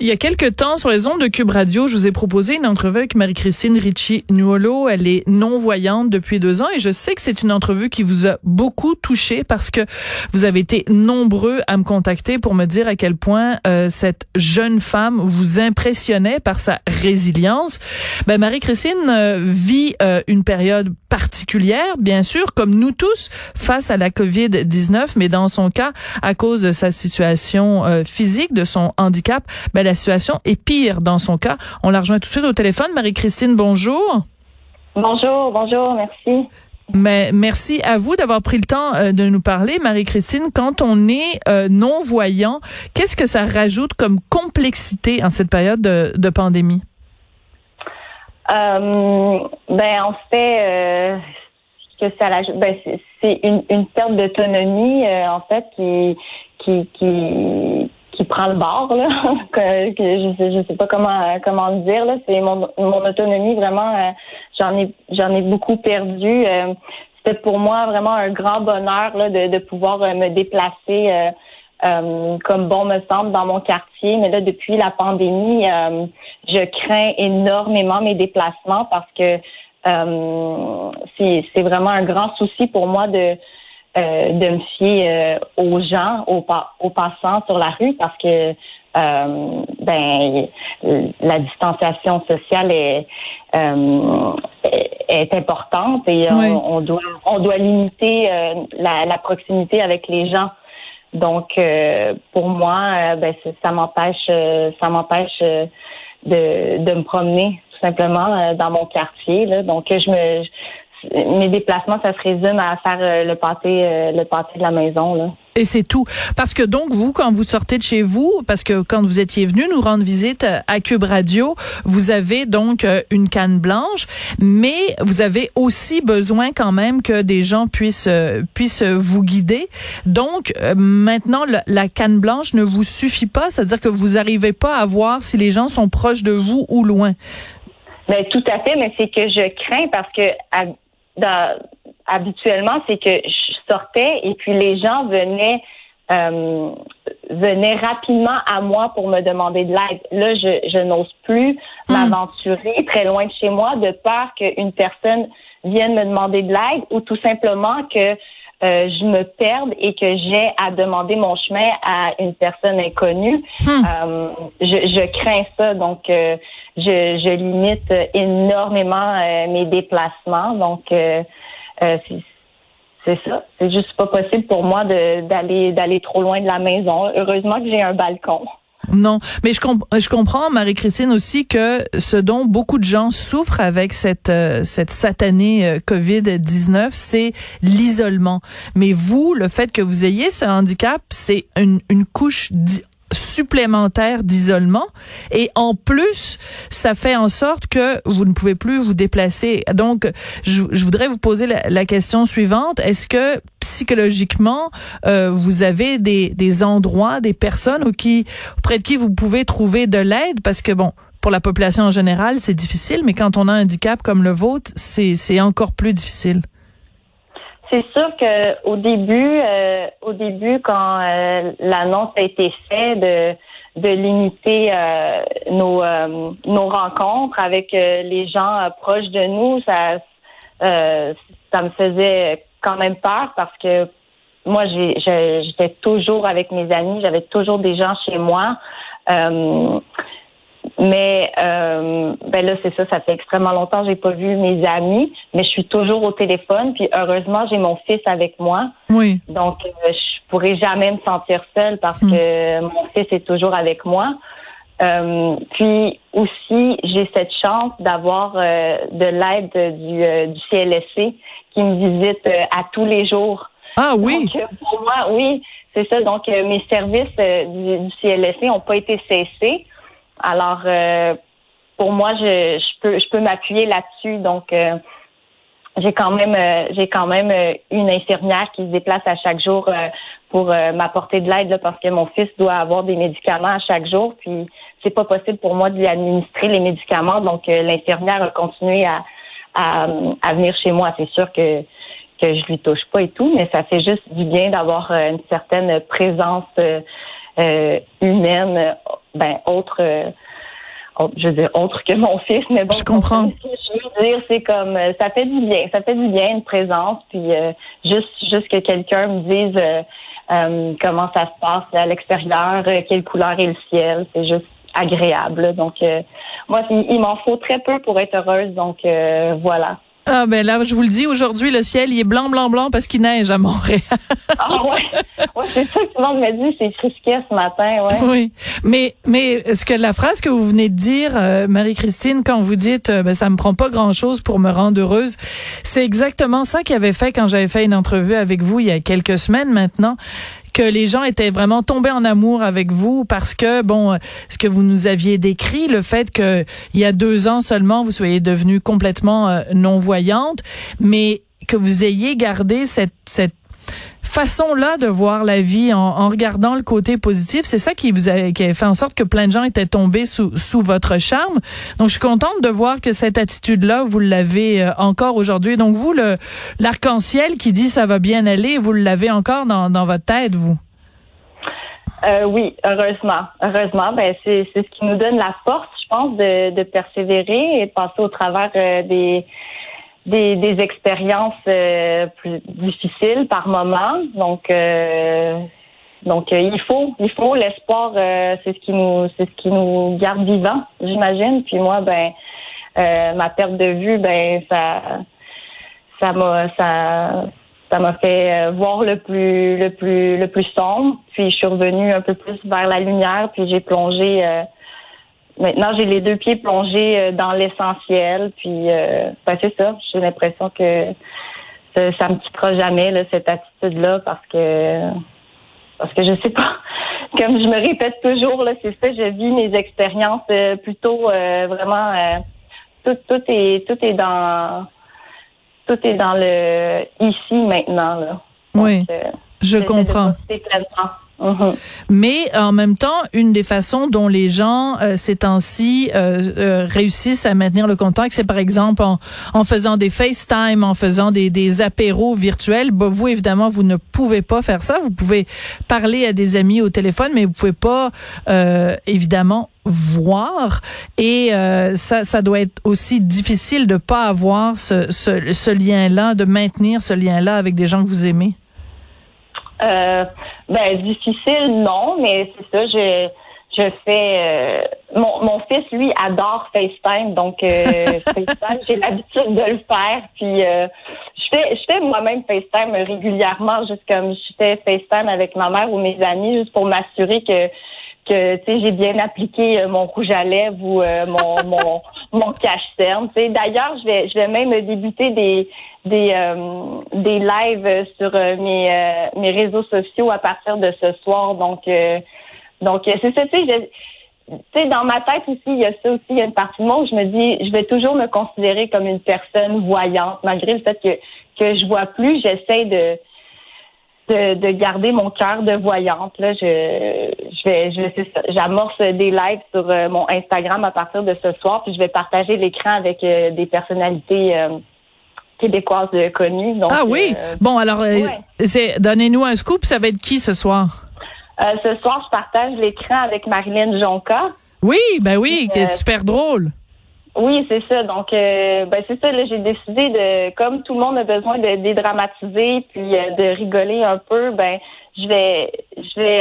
Il y a quelques temps, sur les ondes de Cube Radio, je vous ai proposé une entrevue avec Marie-Christine Ricci-Nuolo. Elle est non-voyante depuis deux ans et je sais que c'est une entrevue qui vous a beaucoup touché parce que vous avez été nombreux à me contacter pour me dire à quel point euh, cette jeune femme vous impressionnait par sa résilience. Ben, Marie-Christine euh, vit euh, une période particulière, bien sûr, comme nous tous, face à la COVID-19, mais dans son cas, à cause de sa situation physique, de son handicap, ben, la situation est pire dans son cas. On la rejoint tout de suite au téléphone. Marie-Christine, bonjour. Bonjour, bonjour, merci. Mais merci à vous d'avoir pris le temps euh, de nous parler, Marie-Christine. Quand on est euh, non-voyant, qu'est-ce que ça rajoute comme complexité en cette période de, pandémie? Euh, ben, en fait, que ça ben, c'est une, une perte d'autonomie, en fait, qui, qui, qui, qui prend le bord là. Je sais je sais pas comment comment le dire là. C'est mon mon autonomie vraiment euh, j'en ai j'en ai beaucoup perdu. Euh, c'était pour moi vraiment un grand bonheur là de, de pouvoir euh, me déplacer comme bon me semble dans mon quartier mais là depuis la pandémie je crains énormément mes déplacements parce que c'est c'est vraiment un grand souci pour moi de euh, de me fier euh, aux gens, aux, aux, passants sur la rue parce que euh, ben la distanciation sociale est est importante et on, doit on doit limiter la, la, proximité avec les gens. Donc pour moi, ben ça m'empêche ça m'empêche de, de me promener tout simplement dans mon quartier. Là. Donc je me mes déplacements, ça se résume à faire euh, le pâté, euh, le pâté de la maison. Là. Et c'est tout. Parce que donc, vous, quand vous sortez de chez vous, parce que quand vous étiez venu nous rendre visite à Cube Radio, vous avez donc euh, une canne blanche, mais vous avez aussi besoin quand même que des gens puissent puissent vous guider. Donc, maintenant, la, canne blanche ne vous suffit pas, c'est-à-dire que vous n'arrivez pas à voir si les gens sont proches de vous ou loin. Mais tout à fait, mais c'est que je crains parce que habituellement, c'est que je sortais et puis les gens venaient euh, venaient rapidement à moi pour me demander de l'aide. Là, je, je n'ose plus hmm. m'aventurer très loin de chez moi de peur qu'une personne vienne me demander de l'aide ou tout simplement que euh, je me perde et que j'ai à demander mon chemin à une personne inconnue. Hmm. Euh, je, je, crains ça, donc euh, je, je limite énormément euh, mes déplacements. Donc, euh, euh, c'est ça. C'est juste pas possible pour moi d'aller trop loin de la maison. Heureusement que j'ai un balcon. Non, mais je, je comprends, Marie-Christine, aussi que ce dont beaucoup de gens souffrent avec cette, cette satanée COVID-19, c'est l'isolement. Mais vous, le fait que vous ayez ce handicap, c'est une, une couche supplémentaire d'isolement. Et en plus ça fait en sorte que vous ne pouvez plus vous déplacer. Donc je, voudrais vous poser la, question suivante. Est-ce que psychologiquement euh, vous avez des, des endroits des personnes qui auprès de qui vous pouvez trouver de l'aide? Parce que bon pour la population en général c'est difficile mais quand on a un handicap comme le vôtre c'est encore plus difficile c'est sûr que au début, euh, au début, quand euh, l'annonce a été faite de limiter euh, nos nos rencontres avec les gens proches de nous, ça ça me faisait quand même peur parce que moi j'étais toujours avec mes amis, j'avais toujours des gens chez moi. Mais euh, ben là, c'est ça, ça fait extrêmement longtemps que j'ai pas vu mes amis, mais je suis toujours au téléphone. Puis heureusement, j'ai mon fils avec moi. Oui. Donc, euh, je pourrais jamais me sentir seule parce hmm. que mon fils est toujours avec moi. Euh, puis aussi, j'ai cette chance d'avoir euh, de l'aide du, du CLSC qui me visite à tous les jours. Ah oui. Donc, pour moi, oui, c'est ça. Donc, mes services du, du CLSC n'ont pas été cessés. Alors, euh, pour moi, je, je peux, je peux m'appuyer là-dessus. Donc, euh, j'ai quand même, euh, j'ai quand même une infirmière qui se déplace à chaque jour pour m'apporter de l'aide parce que mon fils doit avoir des médicaments à chaque jour. Puis, c'est pas possible pour moi de lui administrer les médicaments. Donc, l'infirmière a continué à, à, à venir chez moi. C'est sûr que que je lui touche pas et tout, mais ça fait juste du bien d'avoir une certaine présence humaine, ben autre je veux dire autre que mon fils, mais bon. Je comprends. Ce que je veux dire, c'est comme ça fait du bien, ça fait du bien une présence, puis juste juste que quelqu'un me dise euh, comment ça se passe à l'extérieur, euh, quelle couleur est le ciel. C'est juste agréable. Donc, euh, moi, il, m'en faut très peu pour être heureuse. Donc, voilà. Ah ben là, je vous le dis, aujourd'hui, le ciel, il est blanc, blanc, blanc parce qu'il neige à Montréal. ah ouais, ouais c'est ça que tout le monde m'a dit, c'est frisquet ce matin, ouais. Oui, mais mais est-ce que la phrase que vous venez de dire, euh, Marie-Christine, quand vous dites, euh, ben ça me prend pas grand-chose pour me rendre heureuse, c'est exactement ça qui avait fait quand j'avais fait une entrevue avec vous il y a quelques semaines maintenant que les gens étaient vraiment tombés en amour avec vous parce que bon, ce que vous nous aviez décrit, le fait que il y a deux ans seulement vous soyez devenue complètement euh, non voyante, mais que vous ayez gardé cette cette façon-là de voir la vie en, en, regardant le côté positif, c'est ça qui vous a, qui a fait en sorte que plein de gens étaient tombés sous, sous votre charme. Donc, je suis contente de voir que cette attitude-là, vous l'avez euh, encore aujourd'hui. Donc, vous, le l'arc-en-ciel qui dit ça va bien aller, vous l'avez encore dans, dans votre tête, vous? Euh, oui, heureusement. Heureusement, ben c'est ce qui nous donne la force, je pense, de, de persévérer et de passer au travers euh, des des, des expériences euh, plus difficiles par moment. Donc, euh, donc euh, il faut, il faut l'espoir. c'est ce qui nous, c'est ce qui nous garde vivants, j'imagine. Puis moi, ben, ma perte de vue, ben, ça, ça m'a, ça, ça m'a fait voir le plus, le plus, le plus sombre. Puis je suis revenue un peu plus vers la lumière. Puis j'ai plongé Maintenant, j'ai les deux pieds plongés euh, dans l'essentiel. Puis, euh, ben, c'est ça. J'ai l'impression que ça, ça me quittera jamais là, cette attitude-là parce que parce que je sais pas. Comme je me répète toujours, là, c'est ça. Je vis mes expériences euh, plutôt euh, vraiment. tout, tout est tout est dans tout est dans le ici maintenant là. oui, je comprends. Mhm. Mais en même temps, une des façons dont les gens euh, ces temps-ci euh, euh, réussissent à maintenir le contact, c'est par exemple en, en, faisant des FaceTime, en faisant des, des apéros virtuels. Bah, vous, évidemment, vous ne pouvez pas faire ça. Vous pouvez parler à des amis au téléphone, mais vous pouvez pas, euh, évidemment, voir et ça ça doit être aussi difficile de pas avoir ce, ce, ce lien-là de maintenir ce lien-là avec des gens que vous aimez. Euh, ben difficile, non, mais c'est ça. Je je fais. Euh, mon, mon fils, lui, adore FaceTime, donc euh, FaceTime, j'ai l'habitude de le faire. Puis euh, je fais, je fais moi-même FaceTime régulièrement, juste comme je fais FaceTime avec ma mère ou mes amis, juste pour m'assurer que que tu sais j'ai bien appliqué mon rouge à lèvres ou mon mon mon cache-cerne. D'ailleurs, je vais je vais même débuter des des euh, des lives sur euh, mes euh, mes réseaux sociaux à partir de ce soir. Donc donc c'est ça. Tu sais, dans ma tête aussi, il y a ça aussi. Il y a une partie de moi où je me dis, je vais toujours me considérer comme une personne voyante, malgré le fait que que je vois plus. J'essaie de de, de, garder mon cœur de voyante. Là, je, je j'amorce des lives sur mon Instagram à partir de ce soir, puis je vais partager l'écran avec des personnalités québécoise connue. ah oui? Euh, bon, alors, euh, c'est donnez-nous un scoop. Ça va être qui ce soir? Euh, ce soir, je partage l'écran avec Marilyn Jonca. Oui, ben oui, qui est super drôle. Oui, c'est ça. Donc, ben c'est ça. J'ai décidé de, comme tout le monde a besoin de dédramatiser puis de rigoler un peu, ben je vais, je vais,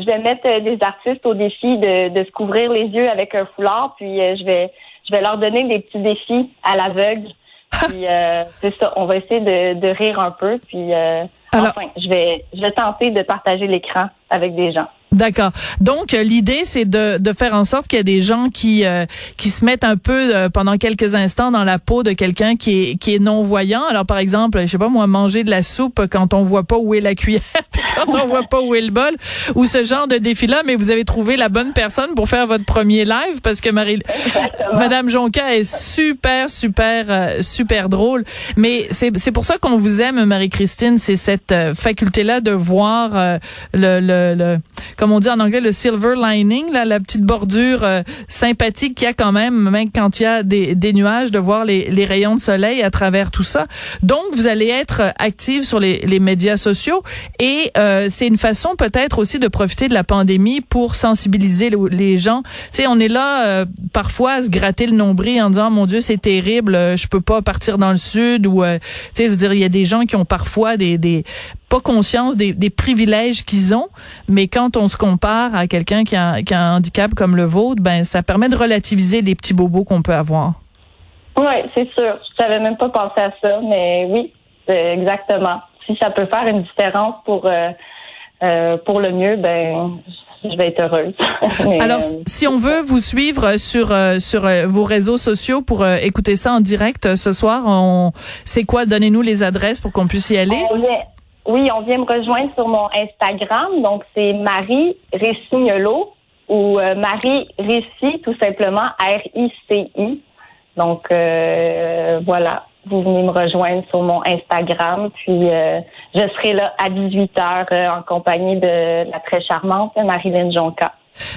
je vais mettre des artistes au défi de, de se couvrir les yeux avec un foulard, puis je vais, je vais leur donner des petits défis à l'aveugle puis euh, c'est ça, on va essayer de, de rire un peu. Puis euh, enfin, je vais je vais tenter de partager l'écran avec des gens. D'accord. Donc euh, l'idée c'est de, de faire en sorte qu'il y ait des gens qui euh, qui se mettent un peu euh, pendant quelques instants dans la peau de quelqu'un qui est qui est non voyant. Alors par exemple, je sais pas moi manger de la soupe quand on voit pas où est la cuillère puis quand on voit pas où est le bol ou ce genre de défi là, mais vous avez trouvé la bonne personne pour faire votre premier live parce que Marie Madame Jonca est super super super drôle, mais c'est c'est pour ça qu'on vous aime Marie-Christine, c'est cette faculté là de voir le, le, le comme on dit en anglais, le silver lining, là, la petite bordure euh, sympathique qu'il y a quand même, même quand il y a des, des nuages, de voir les, les, rayons de soleil à travers tout ça. Donc, vous allez être active sur les, les médias sociaux et euh, c'est une façon peut-être aussi de profiter de la pandémie pour sensibiliser les gens. Tu sais, on est là euh, parfois à se gratter le nombril en disant, mon Dieu, c'est terrible, je peux pas partir dans le sud ou, tu sais, je veux dire, il y a des gens qui ont parfois des, des pas conscience des, des privilèges qu'ils ont, mais quand on se compare à quelqu'un qui a, qui a un handicap comme le vôtre, ben ça permet de relativiser les petits bobos qu'on peut avoir. Oui, c'est sûr. Je n'avais même pas pensé à ça, mais oui, exactement. Si ça peut faire une différence pour euh, euh, pour le mieux, ben je vais être heureuse. Alors, euh, si on veut vous suivre sur sur vos réseaux sociaux pour écouter ça en direct ce soir, on c'est quoi? Donnez-nous les adresses pour qu'on puisse y aller. Oui, on vient me rejoindre sur mon Instagram. Donc, c'est Marie Récignolo ou euh, Marie Réci, tout simplement, R-I-C-I. Donc, euh, voilà, vous venez me rejoindre sur mon Instagram. Puis, euh, je serai là à 18 h en compagnie de la très charmante Marilyn Jonca.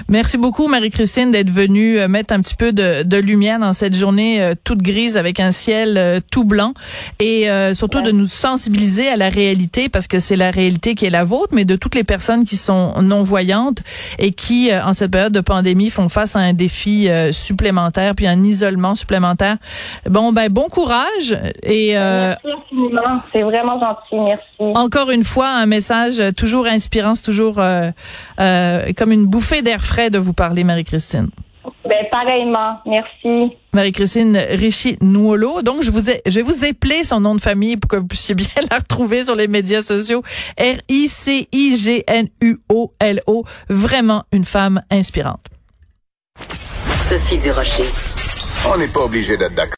Merci beaucoup, Marie-Christine, d'être venue euh, mettre un petit peu de, de, lumière dans cette journée euh, toute grise avec un ciel euh, tout blanc et surtout de nous sensibiliser à la réalité parce que c'est la réalité qui est la vôtre, mais de toutes les personnes qui sont non-voyantes et qui, en cette période de pandémie, font face à un défi supplémentaire puis un isolement supplémentaire. Bon, ben bon courage et merci infiniment. C'est vraiment gentil. Merci. Encore une fois, un message toujours inspirant, toujours comme une bouffée d'air frais de vous parler, Marie-Christine? Ben, pareillement. Merci. Marie-Christine Richie Nouolo. Donc, je vous ai, je vais vous épeler son nom de famille pour que vous puissiez bien la retrouver sur les médias sociaux. R-I-C-I-G-N-U-O-L-O. Vraiment une femme inspirante. Sophie Durocher. On n'est pas obligé d'être d'accord.